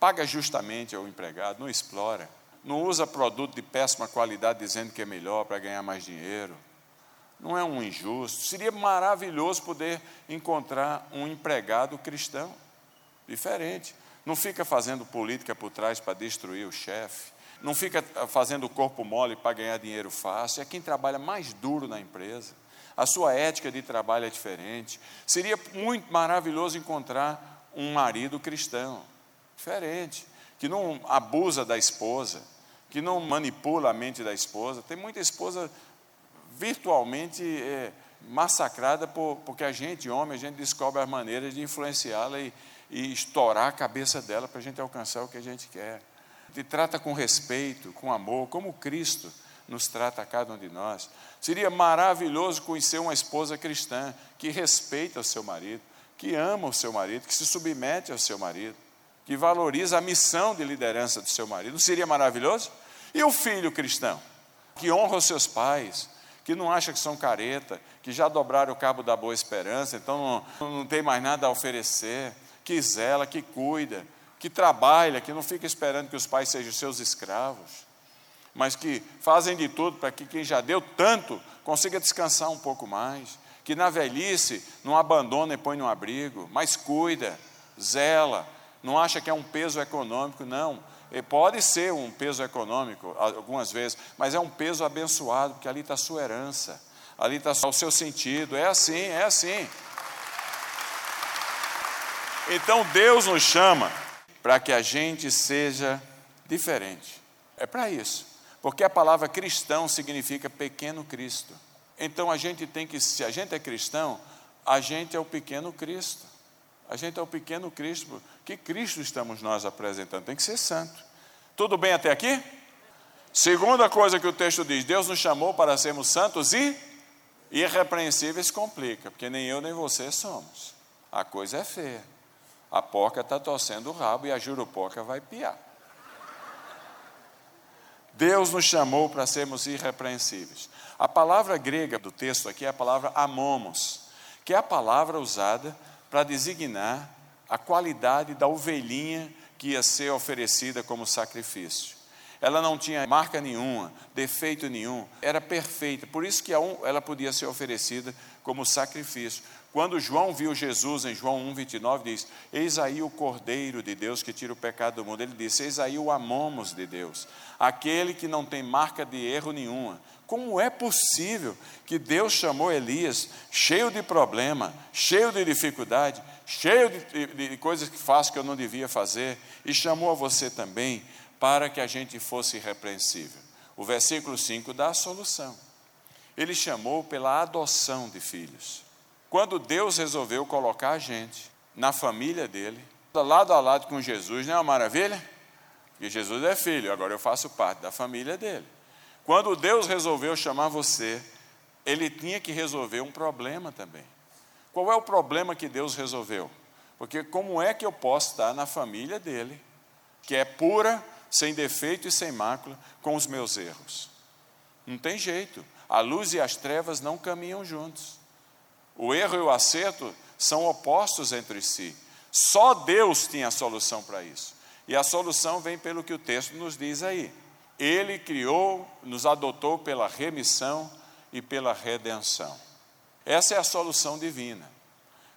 Paga justamente ao empregado, não explora, não usa produto de péssima qualidade dizendo que é melhor para ganhar mais dinheiro. Não é um injusto. Seria maravilhoso poder encontrar um empregado cristão diferente. Não fica fazendo política por trás para destruir o chefe. Não fica fazendo corpo mole para ganhar dinheiro fácil. É quem trabalha mais duro na empresa a sua ética de trabalho é diferente. Seria muito maravilhoso encontrar um marido cristão, diferente, que não abusa da esposa, que não manipula a mente da esposa. Tem muita esposa virtualmente é, massacrada por, porque a gente, homem, a gente descobre as maneiras de influenciá-la e, e estourar a cabeça dela para a gente alcançar o que a gente quer. E trata com respeito, com amor, como Cristo nos trata a cada um de nós. Seria maravilhoso conhecer uma esposa cristã que respeita o seu marido, que ama o seu marido, que se submete ao seu marido, que valoriza a missão de liderança do seu marido. Seria maravilhoso? E o filho cristão, que honra os seus pais, que não acha que são careta, que já dobraram o cabo da boa esperança, então não, não tem mais nada a oferecer, que zela, que cuida, que trabalha, que não fica esperando que os pais sejam seus escravos mas que fazem de tudo para que quem já deu tanto consiga descansar um pouco mais, que na velhice não abandona e põe no abrigo, mas cuida, zela, não acha que é um peso econômico, não. E pode ser um peso econômico algumas vezes, mas é um peso abençoado, porque ali está a sua herança, ali está o seu sentido. É assim, é assim. Então Deus nos chama para que a gente seja diferente. É para isso. Porque a palavra cristão significa pequeno Cristo. Então a gente tem que, se a gente é cristão, a gente é o pequeno Cristo. A gente é o pequeno Cristo. Que Cristo estamos nós apresentando? Tem que ser santo. Tudo bem até aqui? Segunda coisa que o texto diz: Deus nos chamou para sermos santos e irrepreensíveis complica, porque nem eu nem você somos. A coisa é feia. A porca está torcendo o rabo e a jurupoca vai piar. Deus nos chamou para sermos irrepreensíveis. A palavra grega do texto aqui é a palavra amomos, que é a palavra usada para designar a qualidade da ovelhinha que ia ser oferecida como sacrifício. Ela não tinha marca nenhuma, defeito nenhum, era perfeita, por isso que ela podia ser oferecida como sacrifício. Quando João viu Jesus em João 1,29, diz: Eis aí o Cordeiro de Deus que tira o pecado do mundo. Ele disse: Eis aí o amamos de Deus, aquele que não tem marca de erro nenhuma. Como é possível que Deus chamou Elias, cheio de problema, cheio de dificuldade, cheio de, de, de coisas que faço que eu não devia fazer, e chamou a você também para que a gente fosse irrepreensível? O versículo 5 dá a solução. Ele chamou pela adoção de filhos. Quando Deus resolveu colocar a gente na família dele, lado a lado com Jesus, não é uma maravilha? Porque Jesus é filho, agora eu faço parte da família dele. Quando Deus resolveu chamar você, ele tinha que resolver um problema também. Qual é o problema que Deus resolveu? Porque como é que eu posso estar na família dele, que é pura, sem defeito e sem mácula, com os meus erros? Não tem jeito. A luz e as trevas não caminham juntos. O erro e o acerto são opostos entre si. Só Deus tinha a solução para isso. E a solução vem pelo que o texto nos diz aí. Ele criou, nos adotou pela remissão e pela redenção. Essa é a solução divina.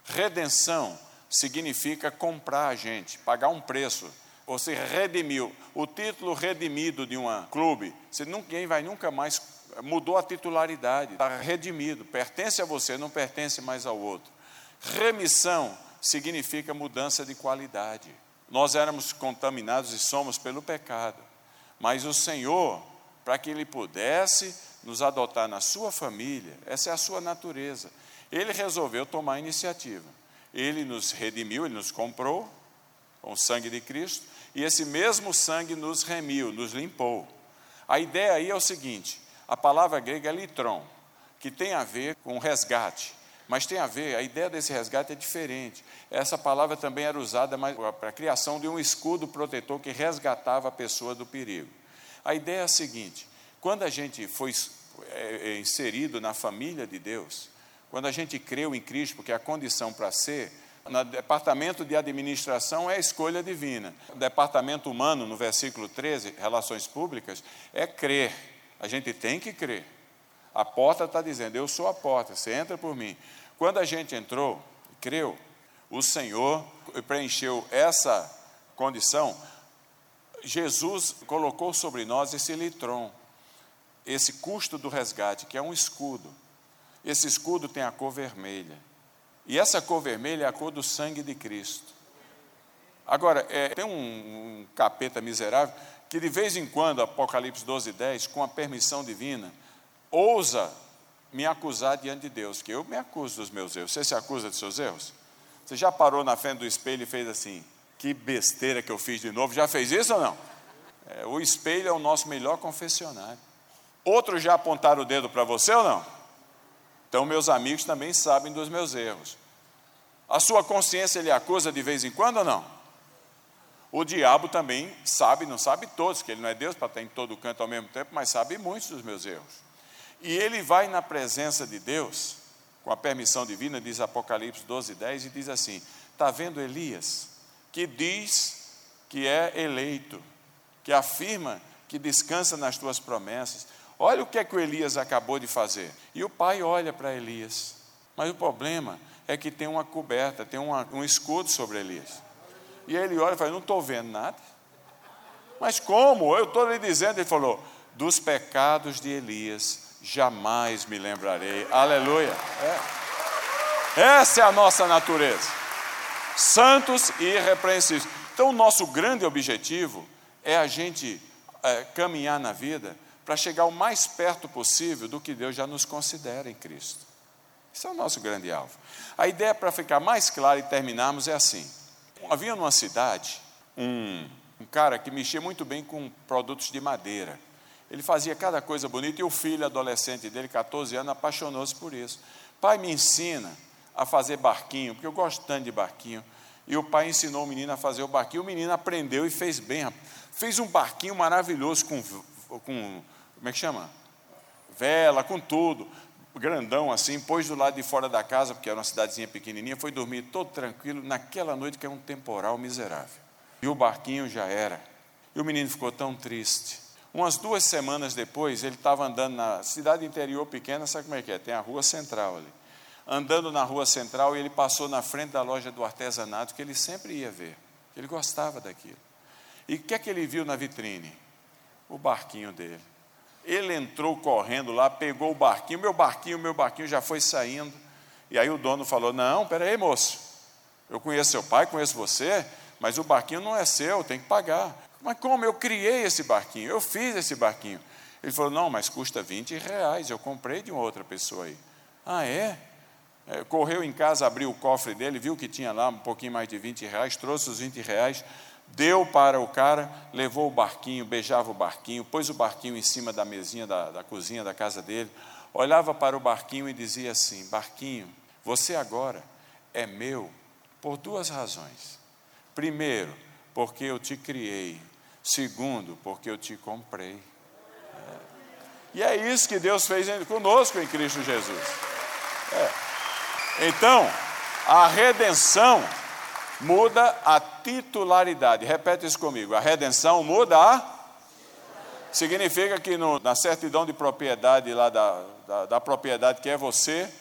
Redenção significa comprar a gente, pagar um preço. Você redimiu. O título redimido de um clube, você, ninguém vai nunca mais mudou a titularidade, está redimido, pertence a você, não pertence mais ao outro. Remissão significa mudança de qualidade. Nós éramos contaminados e somos pelo pecado, mas o Senhor, para que Ele pudesse nos adotar na sua família, essa é a sua natureza, Ele resolveu tomar a iniciativa. Ele nos redimiu, Ele nos comprou com o sangue de Cristo, e esse mesmo sangue nos remiu, nos limpou. A ideia aí é o seguinte: a palavra grega é litron, que tem a ver com resgate. Mas tem a ver, a ideia desse resgate é diferente. Essa palavra também era usada para a criação de um escudo protetor que resgatava a pessoa do perigo. A ideia é a seguinte: quando a gente foi é, é, inserido na família de Deus, quando a gente creu em Cristo, porque a condição para ser, no departamento de administração é a escolha divina. O departamento humano, no versículo 13, relações públicas, é crer. A gente tem que crer. A porta está dizendo: Eu sou a porta, você entra por mim. Quando a gente entrou, creu, o Senhor preencheu essa condição. Jesus colocou sobre nós esse litron, esse custo do resgate, que é um escudo. Esse escudo tem a cor vermelha. E essa cor vermelha é a cor do sangue de Cristo. Agora, é, tem um, um, capeta miserável que de vez em quando, Apocalipse 12, 10, com a permissão divina, ousa me acusar diante de Deus, que eu me acuso dos meus erros. Você se acusa dos seus erros? Você já parou na frente do espelho e fez assim, que besteira que eu fiz de novo? Já fez isso ou não? É, o espelho é o nosso melhor confessionário. Outros já apontaram o dedo para você ou não? Então, meus amigos também sabem dos meus erros. A sua consciência lhe acusa de vez em quando ou não? O diabo também sabe, não sabe todos, que ele não é Deus para estar em todo canto ao mesmo tempo, mas sabe muitos dos meus erros. E ele vai na presença de Deus, com a permissão divina, diz Apocalipse 12, 10, e diz assim: Está vendo Elias, que diz que é eleito, que afirma que descansa nas tuas promessas, Olha o que é que o Elias acabou de fazer. E o pai olha para Elias. Mas o problema é que tem uma coberta, tem uma, um escudo sobre Elias. E ele olha e fala: Não estou vendo nada. Mas como? Eu estou lhe dizendo. Ele falou: Dos pecados de Elias jamais me lembrarei. Aleluia. É. Essa é a nossa natureza. Santos e irrepreensíveis. Então, o nosso grande objetivo é a gente é, caminhar na vida para chegar o mais perto possível do que Deus já nos considera em Cristo. Esse é o nosso grande alvo. A ideia, para ficar mais claro e terminarmos, é assim: havia numa cidade um, um cara que mexia muito bem com produtos de madeira. Ele fazia cada coisa bonita e o filho adolescente dele, 14 anos, apaixonou-se por isso. Pai, me ensina a fazer barquinho, porque eu gosto tanto de barquinho. E o pai ensinou o menino a fazer o barquinho, o menino aprendeu e fez bem. Fez um barquinho maravilhoso com, com como é que chama? Vela, com tudo, grandão assim, pôs do lado de fora da casa, porque era uma cidadezinha pequenininha, foi dormir todo tranquilo, naquela noite que é um temporal miserável. E o barquinho já era. E o menino ficou tão triste. Umas duas semanas depois, ele estava andando na cidade interior pequena, sabe como é que é? Tem a rua central ali. Andando na rua central, ele passou na frente da loja do artesanato, que ele sempre ia ver. Ele gostava daquilo. E o que é que ele viu na vitrine? O barquinho dele. Ele entrou correndo lá, pegou o barquinho, meu barquinho, meu barquinho já foi saindo. E aí o dono falou: Não, peraí, moço, eu conheço seu pai, conheço você, mas o barquinho não é seu, tem que pagar. Mas como? Eu criei esse barquinho, eu fiz esse barquinho. Ele falou: Não, mas custa 20 reais, eu comprei de uma outra pessoa aí. Ah, é? é correu em casa, abriu o cofre dele, viu que tinha lá um pouquinho mais de 20 reais, trouxe os 20 reais, deu para o cara, levou o barquinho, beijava o barquinho, pôs o barquinho em cima da mesinha da, da cozinha da casa dele, olhava para o barquinho e dizia assim: Barquinho, você agora é meu por duas razões. Primeiro, porque eu te criei. Segundo, porque eu te comprei. É. E é isso que Deus fez conosco em Cristo Jesus. É. Então, a redenção muda a titularidade. Repete isso comigo. A redenção muda a. Significa que no, na certidão de propriedade lá da, da, da propriedade que é você,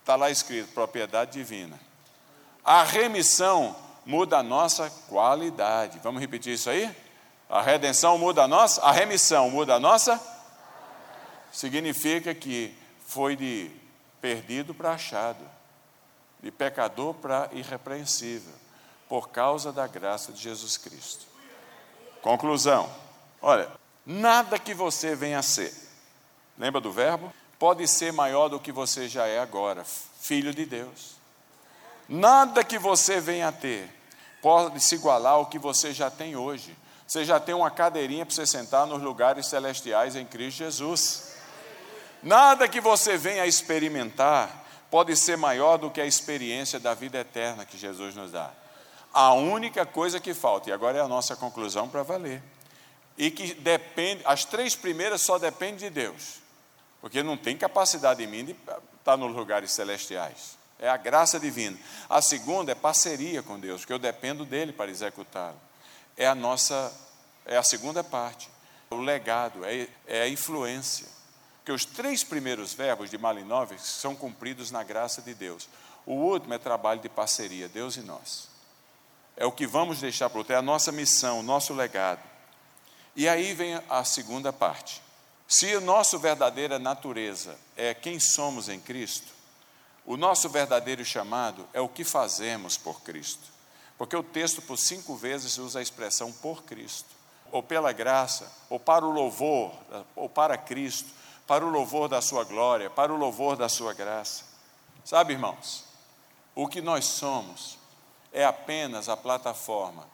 está lá escrito propriedade divina. A remissão muda a nossa qualidade. Vamos repetir isso aí? A redenção muda a nossa, a remissão muda a nossa. Significa que foi de perdido para achado de pecador para irrepreensível, por causa da graça de Jesus Cristo. Conclusão: olha, nada que você venha a ser, lembra do verbo? Pode ser maior do que você já é agora, filho de Deus. Nada que você venha a ter pode se igualar ao que você já tem hoje. Você já tem uma cadeirinha para você sentar nos lugares celestiais em Cristo Jesus. Nada que você venha a experimentar pode ser maior do que a experiência da vida eterna que Jesus nos dá. A única coisa que falta, e agora é a nossa conclusão para valer, e que depende, as três primeiras só dependem de Deus, porque não tem capacidade em mim de estar nos lugares celestiais. É a graça divina. A segunda é parceria com Deus, porque eu dependo dele para executá-lo. É a nossa, é a segunda parte. O legado, é, é a influência. Porque os três primeiros verbos de Malinove são cumpridos na graça de Deus. O último é trabalho de parceria, Deus e nós. É o que vamos deixar para o outro, é a nossa missão, o nosso legado. E aí vem a segunda parte. Se a nossa verdadeira natureza é quem somos em Cristo, o nosso verdadeiro chamado é o que fazemos por Cristo. Porque o texto, por cinco vezes, usa a expressão por Cristo, ou pela graça, ou para o louvor, ou para Cristo, para o louvor da Sua glória, para o louvor da Sua graça. Sabe, irmãos, o que nós somos é apenas a plataforma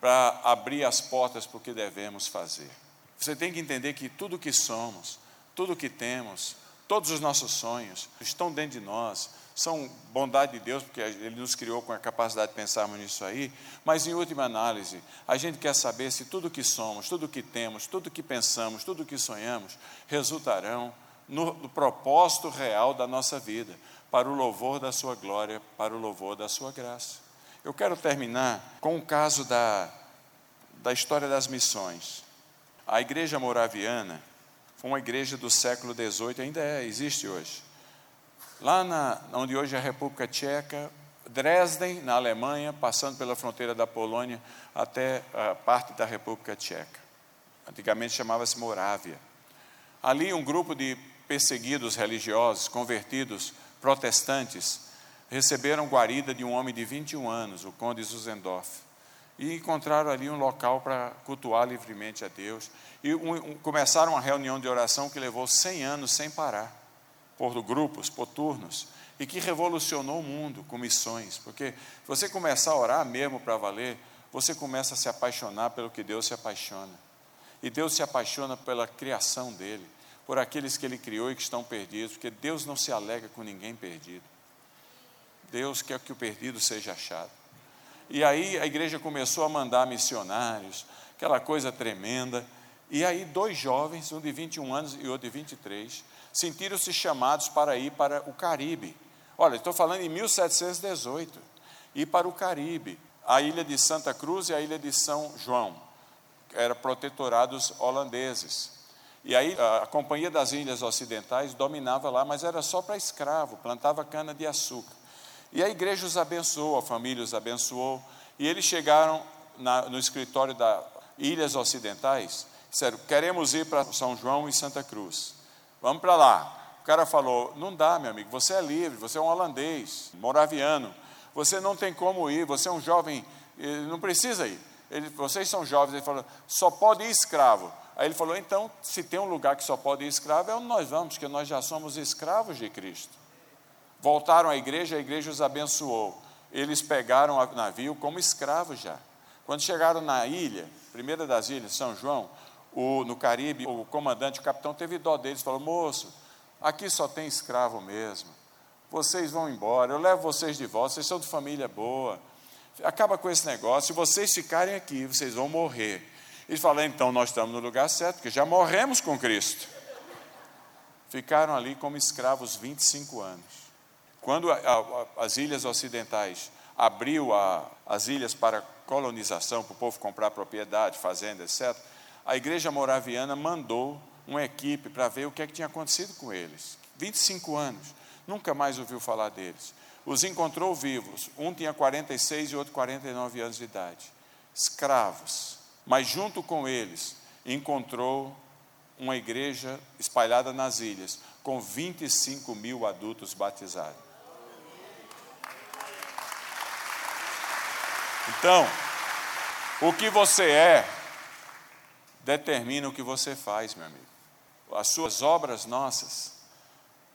para abrir as portas para o que devemos fazer. Você tem que entender que tudo o que somos, tudo o que temos, todos os nossos sonhos estão dentro de nós, são bondade de Deus, porque Ele nos criou com a capacidade de pensarmos nisso aí, mas em última análise, a gente quer saber se tudo que somos, tudo que temos, tudo que pensamos, tudo que sonhamos, resultarão no, no propósito real da nossa vida, para o louvor da Sua glória, para o louvor da Sua graça. Eu quero terminar com o caso da, da história das missões. A igreja moraviana foi uma igreja do século XVIII, ainda é, existe hoje lá na, onde hoje é a República Tcheca, Dresden, na Alemanha, passando pela fronteira da Polônia até a parte da República Tcheca. Antigamente chamava-se Morávia. Ali, um grupo de perseguidos religiosos, convertidos protestantes, receberam guarida de um homem de 21 anos, o conde Zuzendorf, e encontraram ali um local para cultuar livremente a Deus. E um, um, começaram uma reunião de oração que levou 100 anos sem parar por grupos, por turnos, e que revolucionou o mundo com missões, porque você começar a orar mesmo para valer, você começa a se apaixonar pelo que Deus se apaixona. E Deus se apaixona pela criação dele, por aqueles que ele criou e que estão perdidos, porque Deus não se alega com ninguém perdido. Deus quer que o perdido seja achado. E aí a igreja começou a mandar missionários, aquela coisa tremenda. E aí dois jovens, um de 21 anos e outro de 23, sentiram-se chamados para ir para o Caribe. Olha, estou falando em 1718, ir para o Caribe, a ilha de Santa Cruz e a ilha de São João, eram protetorados holandeses. E aí a Companhia das Ilhas Ocidentais dominava lá, mas era só para escravo, plantava cana de açúcar. E a igreja os abençoou, a família os abençoou, e eles chegaram na, no escritório das Ilhas Ocidentais, disseram, queremos ir para São João e Santa Cruz. Vamos para lá. O cara falou: Não dá, meu amigo, você é livre, você é um holandês, moraviano, você não tem como ir, você é um jovem, não precisa ir. Ele, vocês são jovens, ele falou: Só pode ir escravo. Aí ele falou: Então, se tem um lugar que só pode ir escravo, é onde nós vamos, porque nós já somos escravos de Cristo. Voltaram à igreja, a igreja os abençoou. Eles pegaram o navio como escravos já. Quando chegaram na ilha, primeira das ilhas, São João, o, no Caribe, o comandante, o capitão, teve dó deles, falou: moço, aqui só tem escravo mesmo. Vocês vão embora, eu levo vocês de volta, vocês são de família boa. Acaba com esse negócio, se vocês ficarem aqui, vocês vão morrer. Ele falou: então nós estamos no lugar certo, porque já morremos com Cristo. Ficaram ali como escravos 25 anos. Quando a, a, as ilhas ocidentais abriu a, as ilhas para colonização, para o povo comprar propriedade, fazenda, etc., a igreja moraviana mandou uma equipe para ver o que, é que tinha acontecido com eles. 25 anos, nunca mais ouviu falar deles. Os encontrou vivos, um tinha 46 e outro 49 anos de idade, escravos. Mas junto com eles, encontrou uma igreja espalhada nas ilhas, com 25 mil adultos batizados. Então, o que você é, determina o que você faz, meu amigo. As suas obras nossas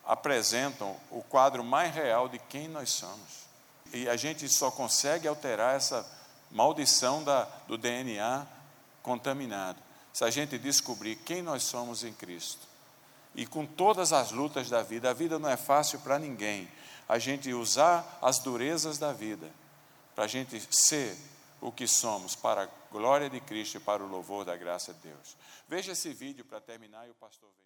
apresentam o quadro mais real de quem nós somos. E a gente só consegue alterar essa maldição da, do DNA contaminado se a gente descobrir quem nós somos em Cristo. e com todas as lutas da vida. A vida não é fácil para ninguém. A gente usar as durezas da vida para a gente ser o que somos para glória de Cristo para o louvor da graça de Deus. Veja esse vídeo para terminar e o pastor vem.